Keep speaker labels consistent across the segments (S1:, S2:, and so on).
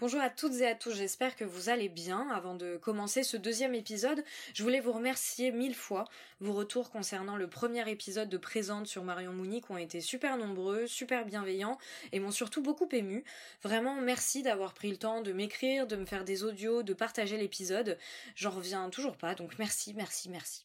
S1: Bonjour à toutes et à tous, j'espère que vous allez bien. Avant de commencer ce deuxième épisode, je voulais vous remercier mille fois. Vos retours concernant le premier épisode de Présente sur Marion Mounique ont été super nombreux, super bienveillants et m'ont surtout beaucoup ému. Vraiment merci d'avoir pris le temps de m'écrire, de me faire des audios, de partager l'épisode. J'en reviens toujours pas, donc merci, merci, merci.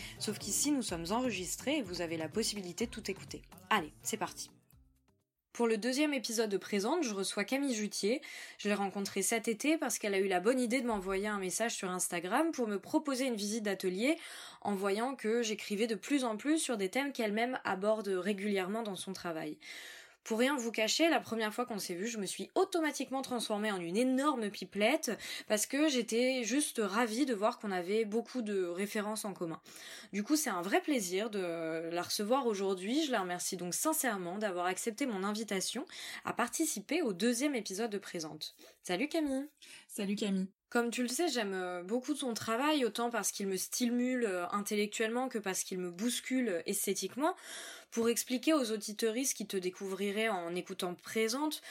S1: Sauf qu'ici, nous sommes enregistrés et vous avez la possibilité de tout écouter. Allez, c'est parti. Pour le deuxième épisode de Présente, je reçois Camille Jutier. Je l'ai rencontrée cet été parce qu'elle a eu la bonne idée de m'envoyer un message sur Instagram pour me proposer une visite d'atelier en voyant que j'écrivais de plus en plus sur des thèmes qu'elle-même aborde régulièrement dans son travail. Pour rien vous cacher, la première fois qu'on s'est vu, je me suis automatiquement transformée en une énorme pipelette parce que j'étais juste ravie de voir qu'on avait beaucoup de références en commun. Du coup, c'est un vrai plaisir de la recevoir aujourd'hui. Je la remercie donc sincèrement d'avoir accepté mon invitation à participer au deuxième épisode de Présente. Salut Camille.
S2: Salut Camille.
S1: Comme tu le sais, j'aime beaucoup ton travail, autant parce qu'il me stimule euh, intellectuellement que parce qu'il me bouscule esthétiquement. Pour expliquer aux auditeuristes qui te découvriraient en écoutant présente,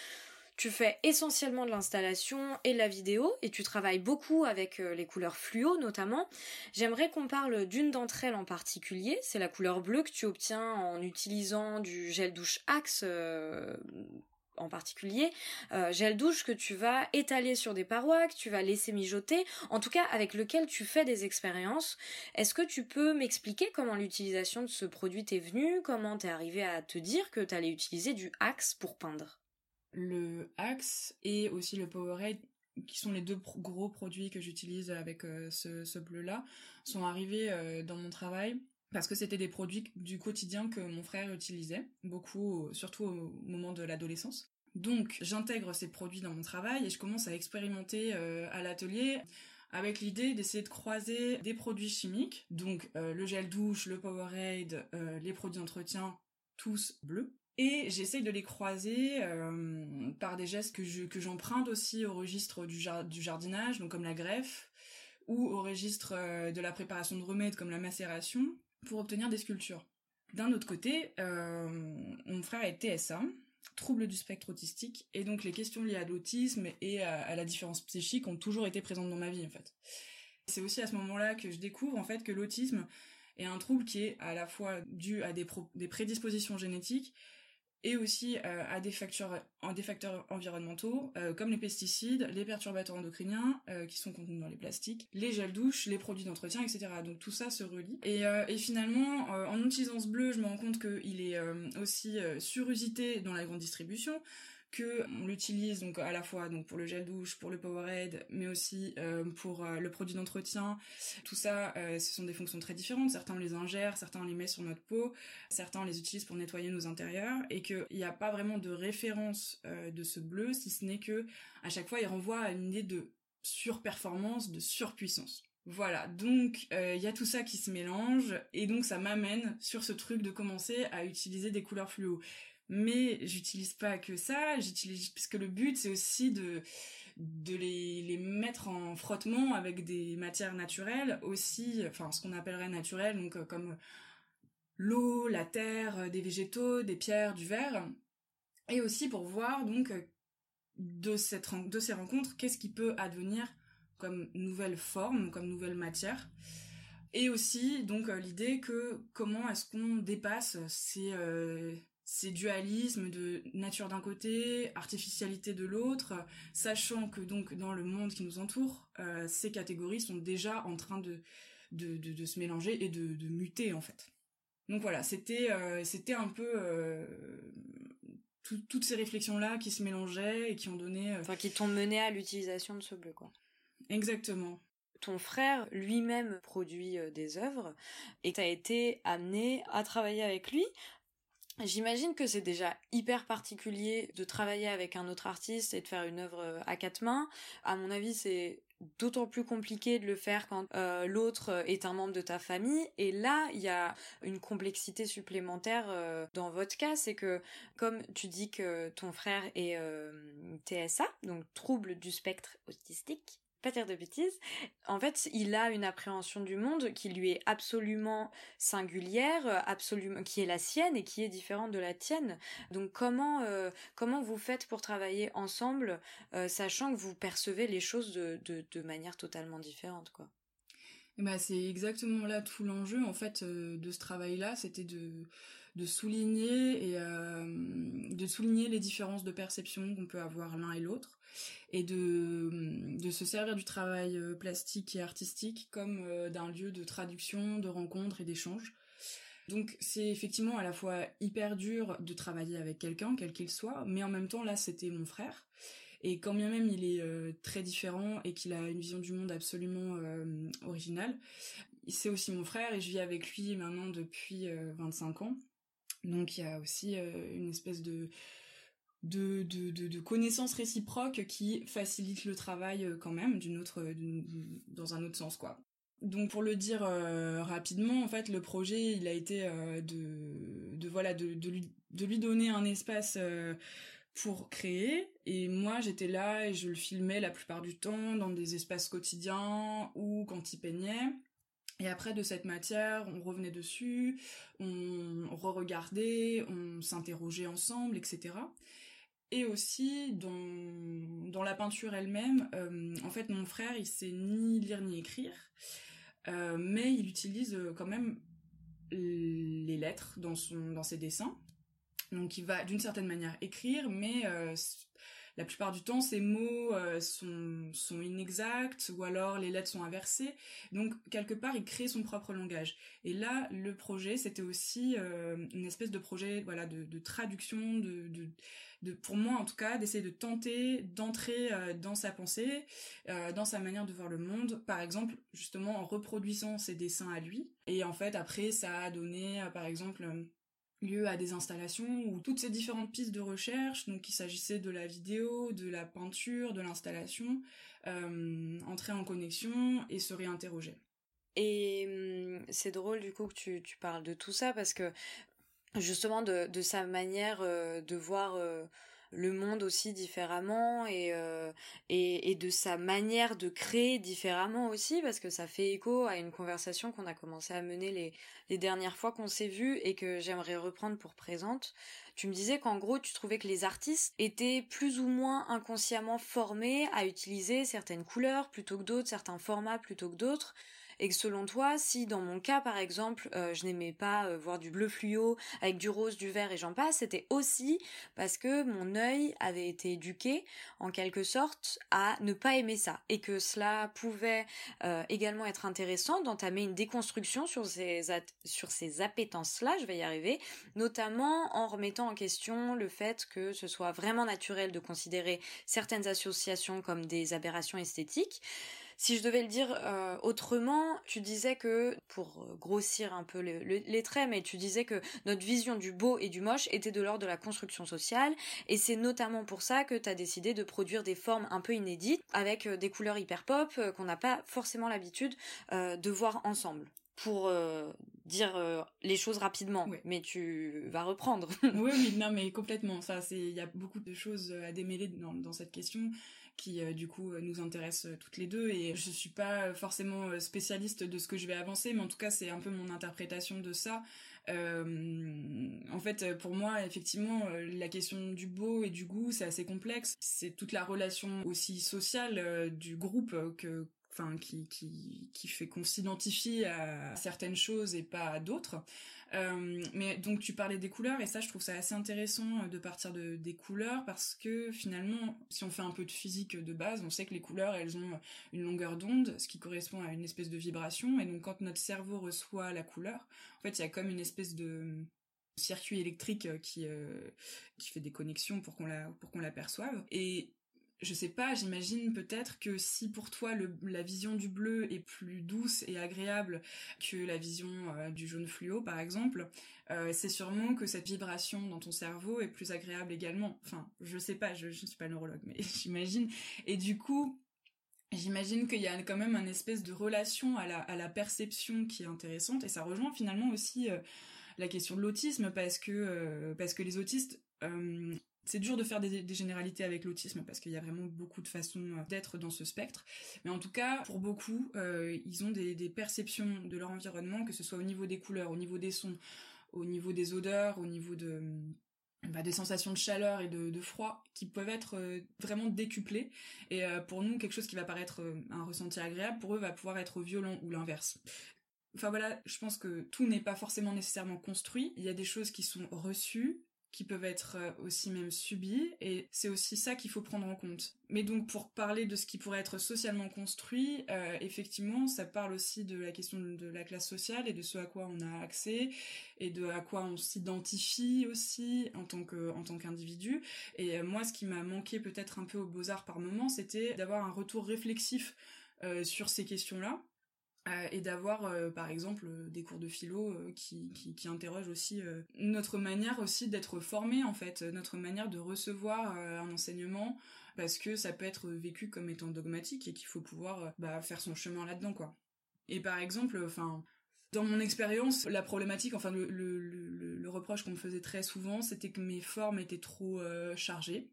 S1: tu fais essentiellement de l'installation et de la vidéo et tu travailles beaucoup avec les couleurs fluo notamment. J'aimerais qu'on parle d'une d'entre elles en particulier, c'est la couleur bleue que tu obtiens en utilisant du gel douche Axe en particulier, euh, gel douche que tu vas étaler sur des parois, que tu vas laisser mijoter, en tout cas avec lequel tu fais des expériences. Est-ce que tu peux m'expliquer comment l'utilisation de ce produit t'est venue, comment t'es arrivé à te dire que t'allais utiliser du Axe pour peindre?
S2: Le Axe et aussi le Powerade qui sont les deux gros produits que j'utilise avec euh, ce, bleu-là, sont arrivés euh, dans mon travail parce que c'était des produits du quotidien que mon frère utilisait, beaucoup, surtout au moment de l'adolescence. Donc j'intègre ces produits dans mon travail et je commence à expérimenter euh, à l'atelier avec l'idée d'essayer de croiser des produits chimiques, donc euh, le gel douche, le Powerade, euh, les produits d'entretien, tous bleus. Et j'essaye de les croiser par des gestes que je que j'emprunte aussi au registre du, jardinage, donc comme la greffe, ou au registre de la préparation de remèdes comme la macération, pour obtenir des sculptures. D'un autre côté, mon frère est TSA, trouble du spectre autistique, et donc les questions liées à l'autisme et à, la différence psychique ont toujours été présentes dans ma vie en fait. C'est aussi à ce moment-là que je découvre en fait que l'autisme est un trouble qui est à la fois dû à des prédispositions génétiques et aussi euh, à des facteurs, environnementaux euh, comme les pesticides, les perturbateurs endocriniens euh, qui sont contenus dans les plastiques, les gels douches, les produits d'entretien, etc. Donc tout ça se relie. Et, et finalement, en utilisant ce bleu, je me rends compte qu'il est aussi surusité dans la grande distribution, que on l'utilise donc à la fois donc pour le gel douche, pour le Powerade, mais aussi euh, pour euh, le produit d'entretien. Tout ça, euh, ce sont des fonctions très différentes. Certains les ingère, certains les met sur notre peau, certains les utilise pour nettoyer nos intérieurs, et qu'il n'y a pas vraiment de référence de ce bleu, si ce n'est que à chaque fois il renvoie à une idée de surperformance, de surpuissance. Voilà, donc il y a tout ça qui se mélange et donc ça m'amène sur ce truc de commencer à utiliser des couleurs fluo mais j'utilise pas que ça, j'utilise puisque le but c'est aussi de de les, les mettre en frottement avec des matières naturelles aussi, enfin ce qu'on appellerait naturelles, donc euh, comme l'eau, la terre, euh, des végétaux, des pierres, du verre, et aussi pour voir donc euh, de cette de ces rencontres qu'est-ce qui peut advenir comme nouvelle forme, comme nouvelle matière. Et aussi donc l'idée que comment est-ce qu'on dépasse ces ces dualismes de nature d'un côté, artificialité de l'autre, sachant que donc dans le monde qui nous entoure, euh, ces catégories sont déjà en train de, de, de, se mélanger et de, de, muter en fait. Donc voilà, c'était euh, c'était un peu euh, toutes ces réflexions là qui se mélangeaient et qui ont donné,
S1: enfin qui t'ont mené à l'utilisation de ce bleu quoi.
S2: Exactement.
S1: ton frère lui-même produit des œuvres et tu as été amené à travailler avec lui. J'imagine que c'est déjà hyper particulier de travailler avec un autre artiste et de faire une œuvre à quatre mains. À mon avis, c'est d'autant plus compliqué de le faire quand euh, l'autre est un membre de ta famille. Et là, il y a une complexité supplémentaire euh, dans votre cas, c'est que comme tu dis que ton frère est euh, TSA, donc trouble du spectre autistique, pas dire de bêtises. En fait, il a une appréhension du monde qui lui est absolument singulière, absolument qui est la sienne et qui est différente de la tienne. Donc comment euh, comment vous faites pour travailler ensemble, euh, sachant que vous percevez les choses de, de, manière totalement différente, quoi?
S2: Bah, c'est exactement là tout l'enjeu en fait euh, de ce travail-là, c'était de de souligner et de souligner les différences de perception qu'on peut avoir l'un et l'autre et de, de se servir du travail euh, plastique et artistique comme euh, d'un lieu de traduction, de rencontre et d'échange. Donc c'est effectivement à la fois hyper dur de travailler avec quelqu'un, quel qu'il soit, mais en même temps là c'était mon frère. Et quand bien même il est euh, très différent et qu'il a une vision du monde absolument originale, c'est aussi mon frère et je vis avec lui maintenant depuis 25 ans. Donc il y a aussi une espèce de, de, de, de, qui facilitent le travail euh, quand même d'une autre dans un autre sens quoi. Donc pour le dire euh, rapidement en fait le projet il a été euh, de, de voilà de, de lui donner un espace pour créer. Et moi j'étais là et je le filmais la plupart du temps dans des espaces quotidiens ou quand il peignait et après, de cette matière, on revenait dessus, on re-regardait, on s'interrogeait ensemble, etc et aussi dans, la peinture elle-même, euh, en fait mon frère il sait ni lire ni écrire, euh, mais il utilise euh, quand même les lettres dans, son, dans ses dessins. Donc il va d'une certaine manière écrire, mais la plupart du temps, ces mots euh, sont, inexacts ou alors les lettres sont inversées. Donc, quelque part, il crée son propre langage. Et là, le projet, c'était aussi euh, une espèce de projet voilà, de, traduction, de, de, pour moi en tout cas, d'essayer de tenter d'entrer euh, dans sa pensée, dans sa manière de voir le monde. Par exemple, justement, en reproduisant ses dessins à lui. Et en fait, après, ça a donné, par exemple lieu à des installations où toutes ces différentes pistes de recherche, donc il s'agissait de la vidéo, de la peinture, de l'installation, euh, entraient en connexion et se réinterrogeaient.
S1: Et hum, c'est drôle du coup que tu, tu, parles de tout ça parce que justement de, de sa manière euh, de voir euh, le monde aussi différemment euh, et, et, de sa manière de créer différemment aussi parce que ça fait écho à une conversation qu'on a commencé à mener les, les dernières fois qu'on s'est vu et que j'aimerais reprendre pour présente. Tu me disais qu'en gros tu trouvais que les artistes étaient plus ou moins inconsciemment formés à utiliser certaines couleurs plutôt que d'autres, certains formats plutôt que d'autres et que selon toi, si dans mon cas par exemple, euh, je n'aimais pas euh, voir du bleu fluo avec du rose, du vert et j'en passe, c'était aussi parce que mon œil avait été éduqué en quelque sorte à ne pas aimer ça et que cela pouvait euh, également être intéressant d'entamer une déconstruction sur ces sur ces appétences là, je vais y arriver, notamment en remettant en question le fait que ce soit vraiment naturel de considérer certaines associations comme des aberrations esthétiques. Si je devais le dire euh, autrement, tu disais que, pour euh, grossir un peu les traits, mais tu disais que notre vision du beau et du moche était de l'ordre de la construction sociale, et c'est notamment pour ça que tu as décidé de produire des formes un peu inédites, avec euh, des couleurs hyper pop qu'on n'a pas forcément l'habitude de voir ensemble pour dire les choses rapidement, mais tu vas reprendre.
S2: oui, oui, non, mais complètement. Ça, c'est, il y a beaucoup de choses à démêler dans, dans cette question qui euh, du coup euh, nous intéresse euh, toutes les deux et je suis pas forcément spécialiste de ce que je vais avancer mais en tout cas c'est un peu mon interprétation de ça en fait, pour moi, effectivement, la question du beau et du goût, c'est assez complexe. C'est toute la relation aussi sociale du groupe que enfin qui, qui, qui fait qu'on s'identifie à certaines choses et pas à d'autres. Euh, mais donc tu parlais des couleurs et ça je trouve ça assez intéressant euh, de partir de, des couleurs parce que finalement si on fait un peu de physique de base on sait que les couleurs elles ont une longueur d'onde ce qui correspond à une espèce de vibration et donc quand notre cerveau reçoit la couleur en fait il y a comme une espèce de circuit électrique qui, euh, qui fait des connexions pour qu'on la, pour qu'on l'aperçoive. Et je sais pas, j'imagine peut-être que si pour toi la vision du bleu est plus douce et agréable que la vision euh, du jaune fluo par exemple, euh, c'est sûrement que cette vibration dans ton cerveau est plus agréable également. Enfin, je sais pas, je, ne suis pas neurologue, mais j'imagine. Et du coup, J'imagine qu'il y a quand même une espèce de relation à la, perception qui est intéressante et ça rejoint finalement aussi euh, la question de l'autisme parce que parce que les autistes c'est dur de faire des, généralités avec l'autisme parce qu'il y a vraiment beaucoup de façons euh, d'être dans ce spectre. Mais en tout cas, pour beaucoup, euh, ils ont des, perceptions de leur environnement, que ce soit au niveau des couleurs, au niveau des sons, au niveau des odeurs, au niveau de bah, des sensations de chaleur et de, froid qui peuvent être euh, vraiment décuplées. Et pour nous, quelque chose qui va paraître un ressenti agréable, pour eux, va pouvoir être violent ou l'inverse. Enfin voilà, je pense que tout n'est pas forcément nécessairement construit. Il y a des choses qui sont reçues, qui peuvent être euh, aussi même subis et c'est aussi ça qu'il faut prendre en compte. Mais donc pour parler de ce qui pourrait être socialement construit, euh, effectivement ça parle aussi de la question de la classe sociale et de ce à quoi on a accès et de à quoi on s'identifie aussi en tant que en tant qu'individu. Et euh, moi ce qui m'a manqué peut-être un peu aux beaux-arts par moment, c'était d'avoir un retour réflexif sur ces questions-là euh, et d'avoir euh, par exemple euh, des cours de philo qui, qui, interrogent aussi notre manière aussi d'être formé en fait, notre manière de recevoir un enseignement parce que ça peut être vécu comme étant dogmatique et qu'il faut pouvoir bah, faire son chemin là-dedans quoi. Et par exemple, enfin dans mon expérience, la problématique, enfin le, le, le reproche qu'on me faisait très souvent, c'était que mes formes étaient trop chargées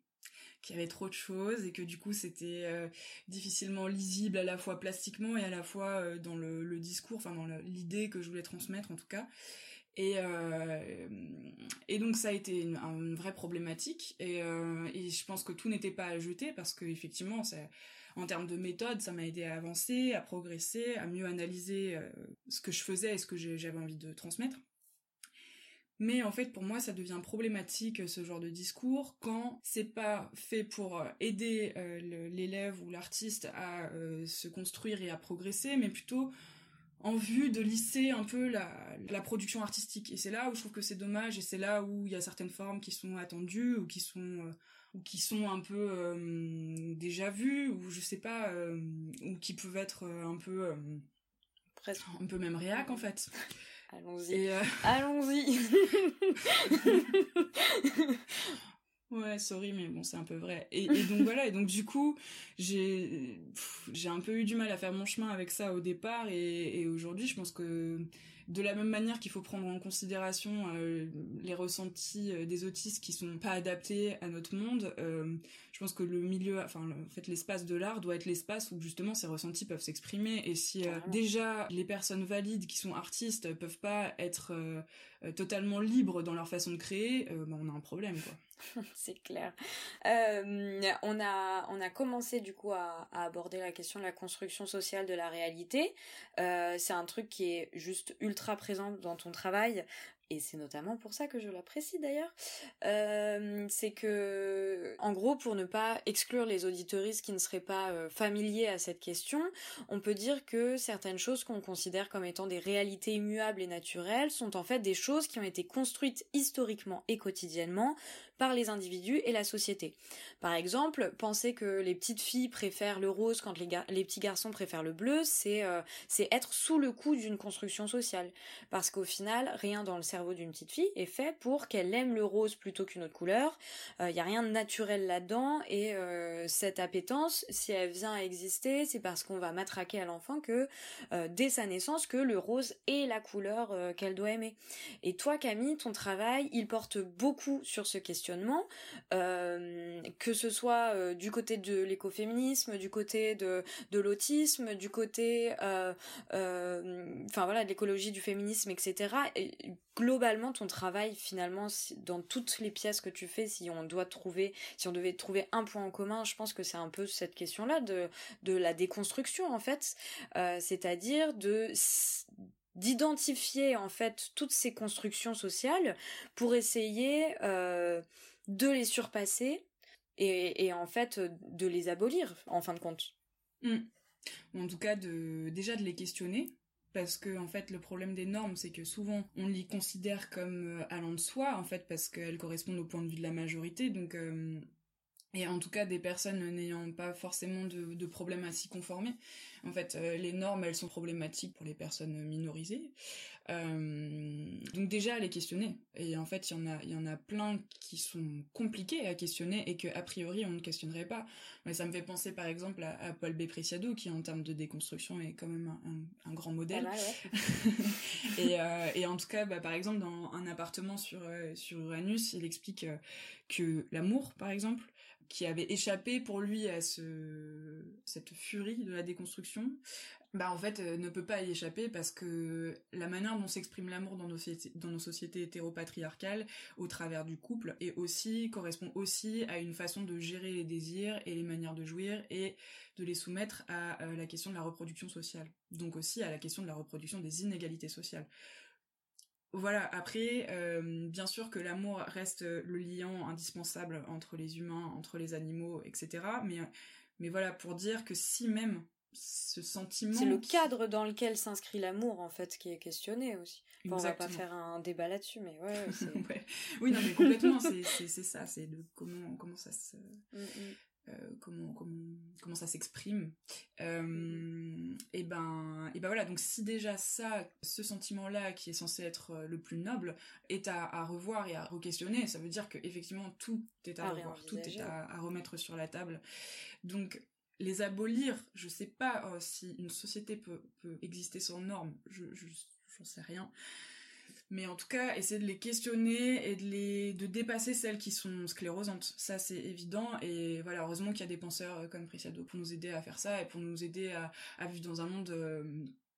S2: qu'il y avait trop de choses et que du coup c'était euh, difficilement lisible à la fois plastiquement et à la fois euh, dans le, discours, enfin dans l'idée que je voulais transmettre en tout cas. Et, euh, et donc ça a été une, vraie problématique et, et, je pense que tout n'était pas à jeter parce que effectivement en termes de méthode ça m'a aidé à avancer, à progresser, à mieux analyser ce que je faisais et ce que j'avais envie de transmettre. Mais en fait, pour moi, ça devient problématique ce genre de discours quand c'est pas fait pour euh, aider euh, l'élève ou l'artiste à euh, se construire et à progresser, mais plutôt en vue de lisser un peu la, production artistique. Et c'est là où je trouve que c'est dommage, et c'est là où il y a certaines formes qui sont attendues ou qui sont ou qui sont un peu déjà vues ou je sais pas ou qui peuvent être un peu presque un peu même réac en fait.
S1: Allons-y. Euh, Allons-y.
S2: ouais, sorry, mais bon, c'est un peu vrai. Et, donc voilà, et donc du coup, j'ai j'ai un peu eu du mal à faire mon chemin avec ça au départ, et, et aujourd'hui, je pense que de la même manière qu'il faut prendre en considération euh, les ressentis euh, des autistes qui sont pas adaptés à notre monde, euh, je pense que le milieu, enfin en fait l'espace de l'art doit être l'espace où justement ces ressentis peuvent s'exprimer. Et si déjà les personnes valides qui sont artistes peuvent pas être totalement libres dans leur façon de créer, bah, on a un problème quoi.
S1: c'est clair. Euh, on, a, on a commencé du coup à, aborder la question de la construction sociale de la réalité. Euh, c'est un truc qui est juste ultra présent dans ton travail et c'est notamment pour ça que je l'apprécie d'ailleurs, euh, c'est que, en gros, pour ne pas exclure les auditoristes qui ne seraient pas euh, familiers à cette question, on peut dire que certaines choses qu'on considère comme étant des réalités immuables et naturelles sont en fait des choses qui ont été construites historiquement et quotidiennement par les individus et la société. Par exemple, penser que les petites filles préfèrent le rose quand les, petits garçons préfèrent le bleu, c'est euh, c'est être sous le coup d'une construction sociale. Parce qu'au final, rien dans le cerveau d'une petite fille est fait pour qu'elle aime le rose plutôt qu'une autre couleur. Il euh, n'y a rien de naturel là-dedans et euh, cette appétence, si elle vient à exister, c'est parce qu'on va matraquer à l'enfant que dès sa naissance que le rose est la couleur qu'elle doit aimer. Et toi Camille, ton travail, il porte beaucoup sur ce questionnement euh, que ce soit euh, du côté de l'écoféminisme, du côté de, de l'autisme, du côté, euh, enfin voilà, de l'écologie, du féminisme, etc. Et globalement, ton travail, finalement, dans toutes les pièces que tu fais, si on doit trouver, si on devait trouver un point en commun, je pense que c'est un peu cette question-là de, de la déconstruction, en fait. C'est-à-dire de d'identifier en fait toutes ces constructions sociales pour essayer euh, de les surpasser et, en fait de les abolir en fin de compte.
S2: Hmm. En tout cas, de, déjà de les questionner, parce que en fait le problème des normes c'est que souvent on les considère comme euh, allant de soi en fait parce qu'elles correspondent au point de vue de la majorité donc euh, et en tout cas des personnes n'ayant pas forcément de, de problèmes à s'y conformer. En fait, euh, les normes, elles sont problématiques pour les personnes minorisées. Euh, donc déjà, à les questionner. Et en fait, il y en a, il y en a plein qui sont compliqués à questionner et que a priori on ne questionnerait pas. Mais ça me fait penser par exemple à, Paul B. Preciado, qui en termes de déconstruction est quand même un, un, grand modèle. et, euh, et, en tout cas, bah, par exemple, dans un appartement sur sur Uranus, il explique que l'amour, par exemple, qui avait échappé pour lui à ce cette furie de la déconstruction, bah en fait euh, ne peut pas y échapper parce que la manière dont s'exprime l'amour dans nos sociétés hétéropatriarcales au travers du couple correspond aussi à une façon de gérer les désirs et les manières de jouir et de les soumettre à euh, la question de la reproduction sociale. Donc aussi à la question de la reproduction des inégalités sociales. Voilà, après, euh, bien sûr que l'amour reste le lien indispensable entre les humains, entre les animaux, etc. Mais, mais voilà, pour dire que si même ce sentiment...
S1: C'est le cadre dans lequel s'inscrit l'amour, en fait, qui est questionné aussi. on va pas faire un débat là-dessus, mais ouais.
S2: Oui, non, mais complètement, c'est ça, c'est de comment, comment ça se... Mm, mm. Euh, comment, comment, comment ça s'exprime. Euh, et ben, et ben voilà. Donc si déjà ça, ce sentiment-là, qui est censé être euh, le plus noble, est à, revoir et à re-questionner, ça veut dire que effectivement tout est à, revoir, tout est à, remettre sur la table. Donc les abolir, je sais pas si une société peut, peut exister sans normes, je, j'en sais rien mais en tout cas essayer de les questionner et de les de dépasser celles qui sont sclérosantes ça c'est évident. Et voilà heureusement qu'il y a des penseurs euh, comme Preciado pour nous aider à faire ça et pour nous aider à, vivre dans un monde euh,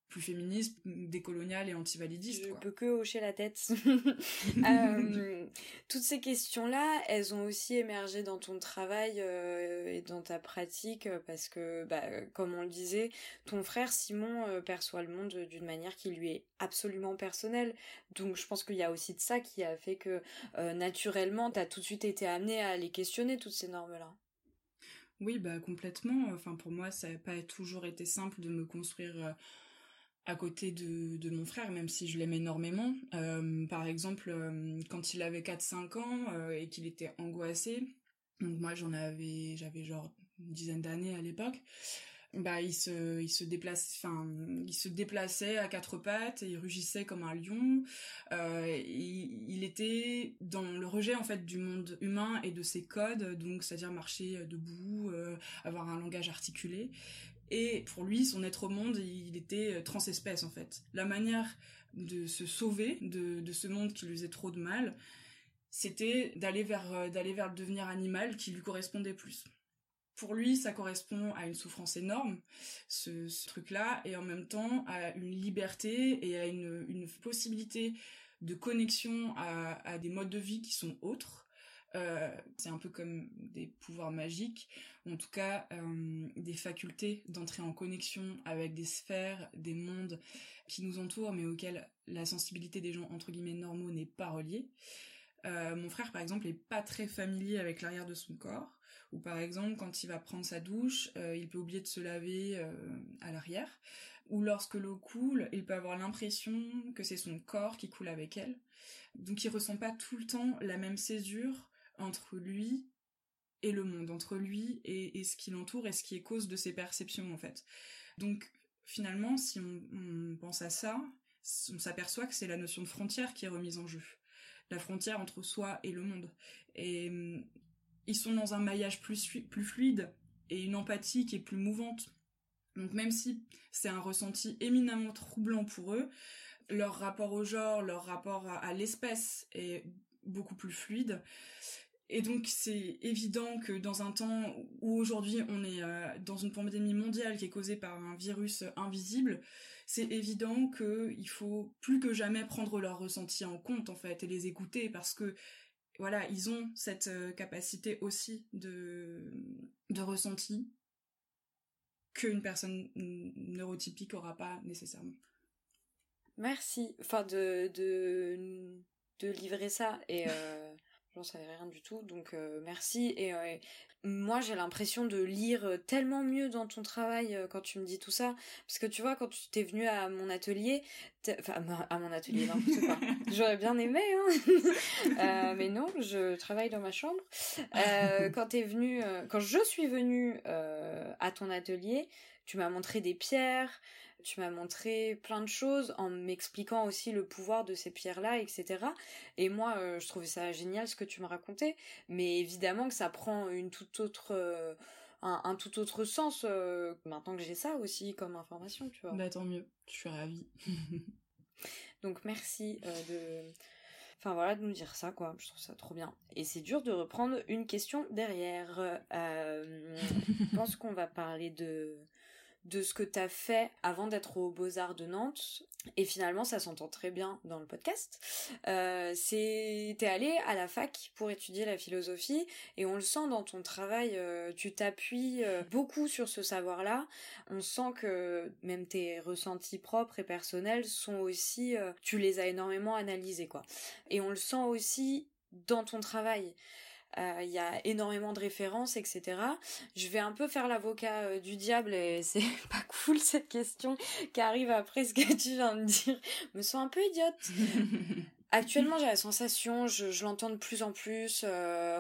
S2: plus féministe, décoloniale et antivalidiste.
S1: Je peux que hocher la tête. euh, toutes ces questions-là, elles ont aussi émergé dans ton travail euh, et dans ta pratique parce que, bah, comme on le disait, ton frère Simon euh, perçoit le monde d'une manière qui lui est absolument personnelle. Donc je pense qu'il y a aussi de ça qui a fait que euh, naturellement, tu as tout de suite été amené à les questionner, toutes ces normes-là.
S2: Oui, bah complètement. Enfin, pour moi, ça n'a pas toujours été simple de me construire à côté de, de, mon frère, même si je l'aime énormément. Euh, par exemple, euh, quand il avait 4-5 ans euh, et qu'il était angoissé, donc moi j'en avais, j'avais genre une dizaine d'années à l'époque, bah il se, il se déplace, enfin il se déplaçait à quatre pattes et il rugissait comme un lion. Il, il, était dans le rejet en fait du monde humain et de ses codes, donc c'est-à-dire marcher debout, avoir un langage articulé. Et pour lui, son être au monde, il était euh, transespèce en fait. La manière de se sauver de, ce monde qui lui faisait trop de mal, c'était d'aller vers, euh, d'aller vers le devenir animal qui lui correspondait plus. Pour lui, ça correspond à une souffrance énorme, ce, truc-là, et en même temps à une liberté et à une, une possibilité de connexion à des modes de vie qui sont autres, euh, c'est un peu comme des pouvoirs magiques, en tout cas euh, des facultés d'entrer en connexion avec des sphères, des mondes qui nous entourent, mais auxquels la sensibilité des gens entre guillemets normaux n'est pas reliée. Euh, mon frère, par exemple, est pas très familier avec l'arrière de son corps, ou par exemple, quand il va prendre sa douche, il peut oublier de se laver à l'arrière, ou lorsque l'eau coule, il peut avoir l'impression que c'est son corps qui coule avec elle. Donc il ressent pas tout le temps la même césure entre lui et le monde, entre lui et, ce qui l'entoure et ce qui est cause de ses perceptions en fait. Donc finalement, si on, pense à ça, on s'aperçoit que c'est la notion de frontière qui est remise en jeu. La frontière entre soi et le monde. Et ils sont dans un maillage plus, fluide et une empathie qui est plus mouvante. Donc même si c'est un ressenti éminemment troublant pour eux, leur rapport au genre, leur rapport à l'espèce est beaucoup plus fluide. Et donc c'est évident que dans un temps où aujourd'hui on est euh, dans une pandémie mondiale qui est causée par un virus invisible, c'est évident qu'il faut plus que jamais prendre leurs ressentis en compte en fait et les écouter parce que voilà, ils ont cette euh, capacité aussi de, de ressenti qu'une personne neurotypique aura pas nécessairement.
S1: Merci. Enfin, de, de, de livrer ça. Et euh, J'en savais rien du tout, donc euh, merci. Et euh, moi, j'ai l'impression de lire tellement mieux dans ton travail euh, quand tu me dis tout ça. Parce que tu vois, quand tu t'es venu à mon atelier, enfin, à mon atelier, n'importe quoi. J'aurais bien aimé, hein. mais non, je travaille dans ma chambre. quand t'es venu, quand je suis venue à ton atelier, tu m'as montré des pierres, tu m'as montré plein de choses en m'expliquant aussi le pouvoir de ces pierres-là, etc. Et moi, euh, je trouvais ça génial ce que tu me racontais, mais évidemment que ça prend une toute autre, euh, un, tout autre sens euh, maintenant que j'ai ça aussi comme information, tu vois.
S2: Bah tant mieux, je suis ravie.
S1: Donc merci de enfin voilà de nous dire ça quoi je trouve ça trop bien et c'est dur de reprendre une question derrière je pense qu'on va parler de de ce que tu as fait avant d'être aux Beaux-Arts de Nantes. Et finalement, ça s'entend très bien dans le podcast. Euh, c'est t'es allé à la fac pour étudier la philosophie et on le sent dans ton travail. Euh, tu t'appuies euh, beaucoup sur ce savoir-là. On sent que même tes ressentis propres et personnels sont aussi, euh, tu les as énormément analysés quoi. Et on le sent aussi dans ton travail. Euh, il y a énormément de références, etc. Je vais un peu faire l'avocat euh, du diable et c'est pas cool cette question qui arrive après ce que tu viens de dire. me sens un peu idiote. Actuellement, j'ai la sensation, je, l'entends de plus en plus, euh,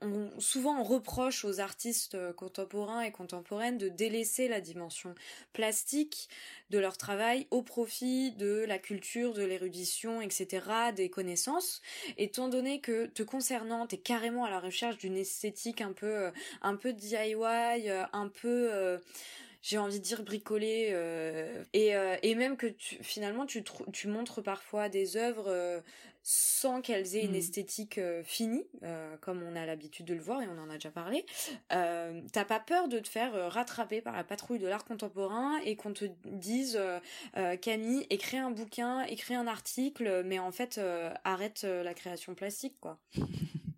S1: on, souvent on reproche aux artistes contemporains et contemporaines de délaisser la dimension plastique de leur travail au profit de la culture, de l'érudition, etc., des connaissances. Étant donné que te concernant, t'es carrément à la recherche d'une esthétique un peu, euh, un peu DIY, euh, un peu j'ai envie de dire bricoler euh, et, euh, et même que tu, finalement tu, tu montres parfois des œuvres euh, sans qu'elles aient une mm. esthétique finie comme on a l'habitude de le voir et on en a déjà parlé t'as pas peur de te faire rattraper par la patrouille de l'art contemporain et qu'on te dise Camille écris un bouquin écris un article mais en fait arrête la création plastique quoi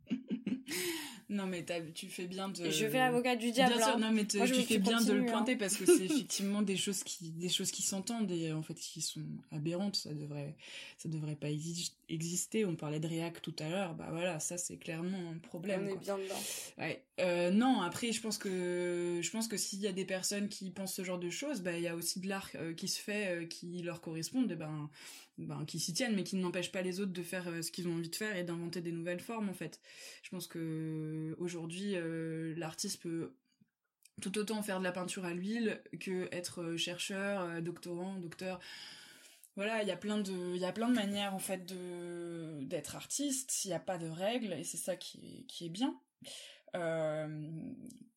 S2: Non, mais tu fais bien de.
S1: Je fais l'avocat du diable.
S2: Bien sûr, hein. non, mais tu fais bien de le hein. pointer parce que c'est effectivement des choses qui, des choses qui s'entendent et en fait qui sont aberrantes. Ça devrait, ça devrait pas exister. On parlait de React tout à l'heure. Bah voilà, ça c'est clairement un problème.
S1: On est bien dedans.
S2: Ouais. Euh, non, après, je pense que, je pense que s'il y a des personnes qui pensent ce genre de choses, bah il y a aussi de l'art euh, qui se fait, euh, qui leur correspondent. Et ben ben, qui s'y tiennent, mais qui n'empêchent pas les autres de faire ce qu'ils ont envie de faire et d'inventer des nouvelles formes en fait. Je pense que aujourd'hui, euh, l'artiste peut tout autant faire de la peinture à l'huile que être euh, chercheur, doctorant, docteur. Voilà, il y a plein de, il y a plein de manières en fait d'être artiste. Il n'y a pas de règles et c'est ça qui est, bien. Euh,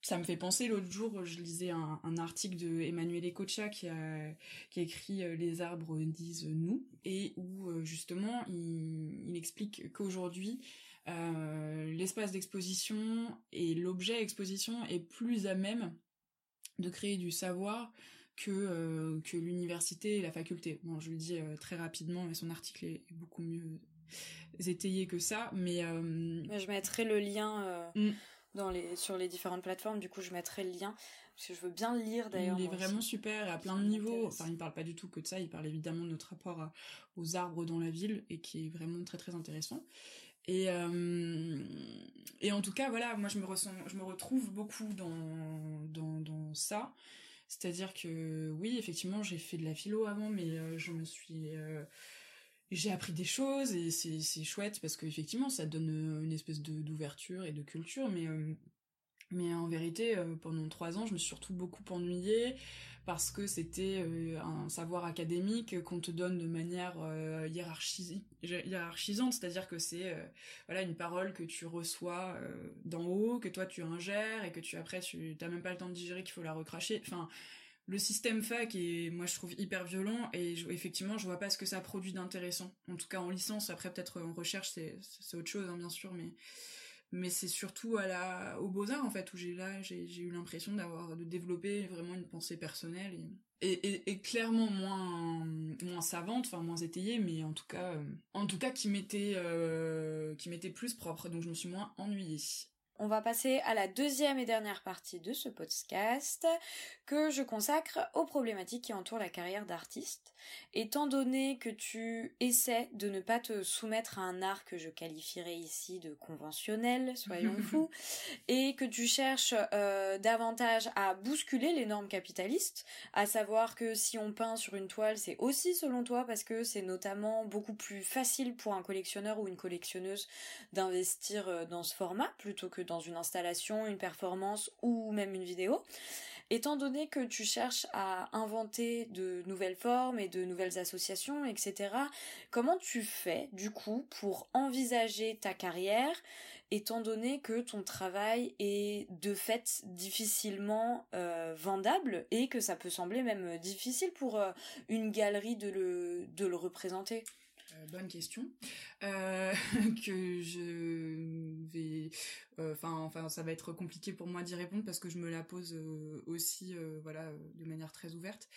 S2: ça me fait penser l'autre jour, je lisais un, article de Emmanuel Ecocha qui a, écrit euh, Les arbres disent nous et où euh, justement il, explique qu'aujourd'hui l'espace d'exposition et l'objet exposition est plus à même de créer du savoir que, que l'université et la faculté. Bon, je le dis très rapidement, mais son article est, beaucoup mieux étayé que ça, mais...
S1: je mettrai le lien... Mm les, sur les différentes plateformes. Du coup, je mettrai le lien parce que je veux bien le lire d'ailleurs.
S2: Il est vraiment super à plein de niveaux. Enfin, il ne parle pas du tout que de ça. Il parle évidemment de notre rapport aux arbres dans la ville et qui est vraiment très très intéressant. Et, euh, et en tout cas, voilà, moi je me, ressens, je me retrouve beaucoup dans, dans, dans ça. C'est-à-dire que oui, effectivement, j'ai fait de la philo avant, mais euh, je me suis euh, j'ai appris des choses et c'est chouette parce qu'effectivement ça donne une espèce de d'ouverture et de culture mais mais en vérité euh, pendant trois ans je me suis surtout beaucoup ennuyée parce que c'était un savoir académique qu'on te donne de manière hiérarchisante c'est-à-dire que c'est voilà une parole que tu reçois d'en haut que toi tu ingères et que tu après tu t'as même pas le temps de digérer qu'il faut la recracher enfin le système fac est, moi, je trouve hyper violent et effectivement, je vois pas ce que ça produit d'intéressant. En tout cas, en licence, après peut-être en recherche, c'est autre chose, hein, bien sûr, mais mais c'est surtout à la aux beaux arts en fait où j'ai là j'ai eu l'impression d'avoir de développer vraiment une pensée personnelle et, et, clairement moins moins savante enfin moins étayée mais en tout cas euh, en tout cas qui m'était euh, qui m'était plus propre. Donc je me suis moins ennuyée
S1: On va passer à la deuxième et dernière partie de ce podcast que je consacre aux problématiques qui entourent la carrière d'artiste. Étant donné que tu essaies de ne pas te soumettre à un art que je qualifierais ici de conventionnel, soyons fous, et que tu cherches euh, davantage à bousculer les normes capitalistes, à savoir que si on peint sur une toile, c'est aussi selon toi parce que c'est notamment beaucoup plus facile pour un collectionneur ou une collectionneuse d'investir euh, dans ce format plutôt que dans une installation, une performance ou même une vidéo. Étant donné que tu cherches à inventer de nouvelles formes et de nouvelles associations, etc., comment tu fais du coup pour envisager ta carrière étant donné que ton travail est de fait difficilement euh, vendable et que ça peut sembler même difficile pour euh, une galerie de le, de le représenter?
S2: euh, bonne question. Euh, que je vais enfin enfin ça va être compliqué pour moi d'y répondre parce que je me la pose euh, aussi voilà de manière très ouverte.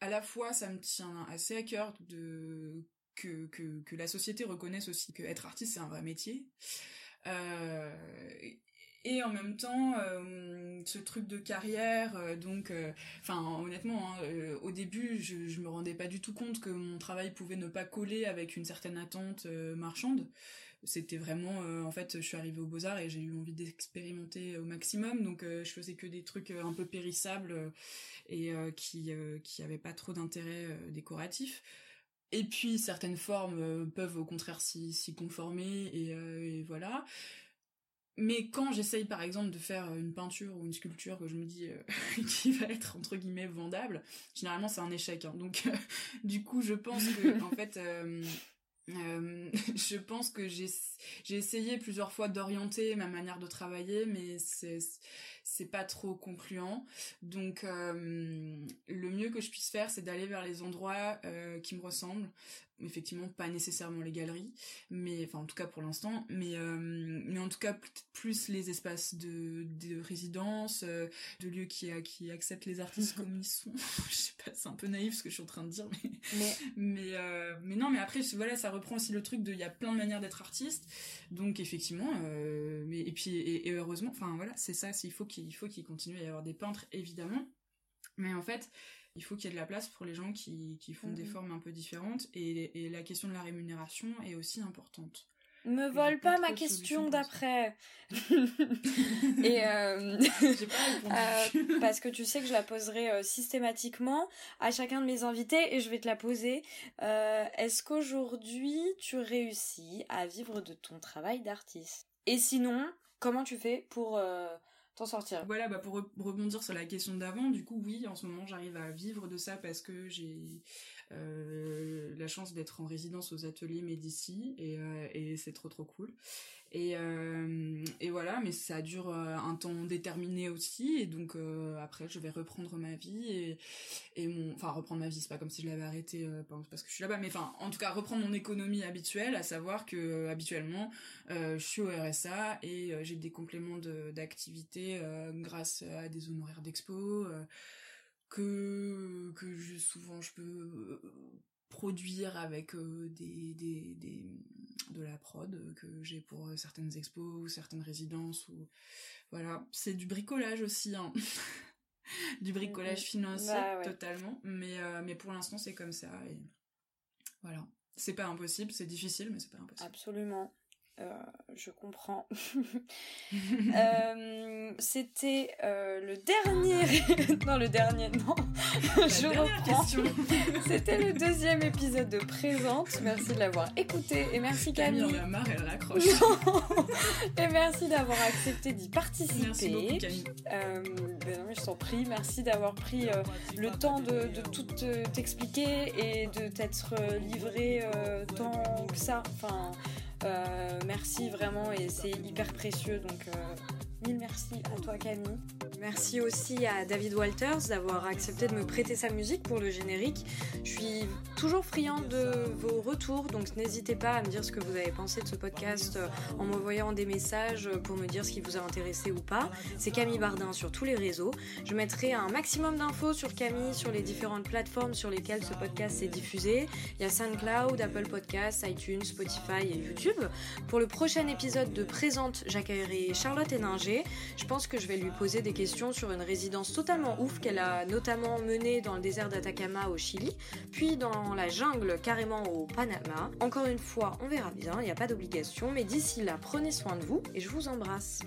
S2: À la fois ça me tient assez à cœur de que, que, que la société reconnaisse aussi que être artiste c'est un vrai métier et en même temps euh, ce truc de carrière euh, donc euh, enfin honnêtement hein, au début je, je me rendais pas du tout compte que mon travail pouvait ne pas coller avec une certaine attente marchande. C'était vraiment en fait je suis arrivée aux beaux arts et j'ai eu envie d'expérimenter au maximum. Donc je faisais que des trucs un peu périssables et qui qui pas trop d'intérêt décoratif. Et puis certaines formes peuvent au contraire s'y conformer et voilà mais quand j'essaye par exemple de faire une peinture ou une sculpture que je me dis euh, qui va être entre guillemets vendable, généralement c'est un échec. Hein. Donc euh, du coup je pense que en fait euh, je pense que j'ai j'ai essayé plusieurs fois d'orienter ma manière de travailler, mais c'est c'est pas trop concluant. Donc le mieux que je puisse faire, c'est d'aller vers les endroits qui me ressemblent, effectivement pas nécessairement les galeries mais enfin en tout cas pour l'instant. Mais euh, mais en tout cas plus les espaces de, de résidence euh, de lieux qui qui acceptent les artistes comme ils sont. Je sais pas c'est un peu naïf ce que je suis en train de dire mais mais mais, euh, mais non mais après voilà ça reprend aussi le truc de il y a plein de manières d'être artiste. Donc effectivement mais et puis et, heureusement enfin voilà c'est ça il faut qu'il faut qu'il continue à y avoir des peintres évidemment mais en fait il faut qu'il y ait de la place pour les gens qui, qui font des mhm. formes un peu différentes et, et, la question de la rémunération est aussi importante.
S1: Me vole pas, ma question d'après. et euh... pas euh, parce que tu sais que je la poserai euh, systématiquement à chacun de mes invités et je vais te la poser. Euh, est-ce qu'aujourd'hui tu réussis à vivre de ton travail d'artiste? Et sinon, comment tu fais pour sortir.
S2: Voilà, bah pour rebondir sur la question d'avant, du coup, oui, en ce moment, j'arrive à vivre de ça parce que j'ai euh, la chance d'être en résidence aux ateliers Médici et, euh, et c'est trop trop cool. Et, euh, et voilà, mais ça dure euh, un temps déterminé aussi, et donc euh, après je vais reprendre ma vie et, et mon, enfin reprendre ma vie, c'est pas comme si je l'avais arrêté parce que je suis là-bas, mais enfin en tout cas reprendre mon économie habituelle, à savoir que habituellement je suis au RSA et j'ai des compléments d'activité grâce à des honoraires d'expo que que souvent je peux produire avec euh, des, des, des, de la prod que j'ai pour certaines expos ou certaines résidences ou voilà. C'est du bricolage aussi hein. du bricolage financier bah totalement. Mais euh, mais pour l'instant c'est comme ça et voilà. C'est pas impossible c'est difficile mais c'est pas impossible.
S1: Absolument euh, je comprends. Euh, c'était euh, le dernier. non, le dernier, non. je reprends. C'était le deuxième épisode de Présente. Merci de l'avoir écouté et merci Camille.
S2: Camille en a marre, elle raccroche.
S1: et merci d'avoir accepté d'y participer.
S2: Merci beaucoup, Camille.
S1: Ben non, je t'en prie. Merci d'avoir pris le temps de, de tout t'expliquer et de t'être livré tant que ça. Enfin. Euh, merci vraiment et c'est hyper précieux donc euh, mille merci à toi Camille. Merci aussi à David Walters d'avoir accepté de me prêter sa musique pour le générique. Je suis toujours friand de vos retours, donc n'hésitez pas à me dire ce que vous avez pensé de ce podcast euh, en m'envoyant des messages pour me dire ce qui vous a intéressé ou pas. C'est Camille Bardin sur tous les réseaux. Je mettrai un maximum d'infos sur Camille sur les différentes plateformes sur lesquelles ce podcast est diffusé. Il y a SoundCloud, Apple Podcasts, iTunes, Spotify et YouTube. Pour le prochain épisode de Présente, j'accueillerai Charlotte Héninger. Je pense que je vais lui poser des questions sur une résidence totalement ouf qu'elle a notamment menée dans le désert d'Atacama au Chili, puis dans la jungle carrément au Panama. Encore une fois, on verra bien, il n'y a pas d'obligation, mais d'ici là, prenez soin de vous et je vous embrasse.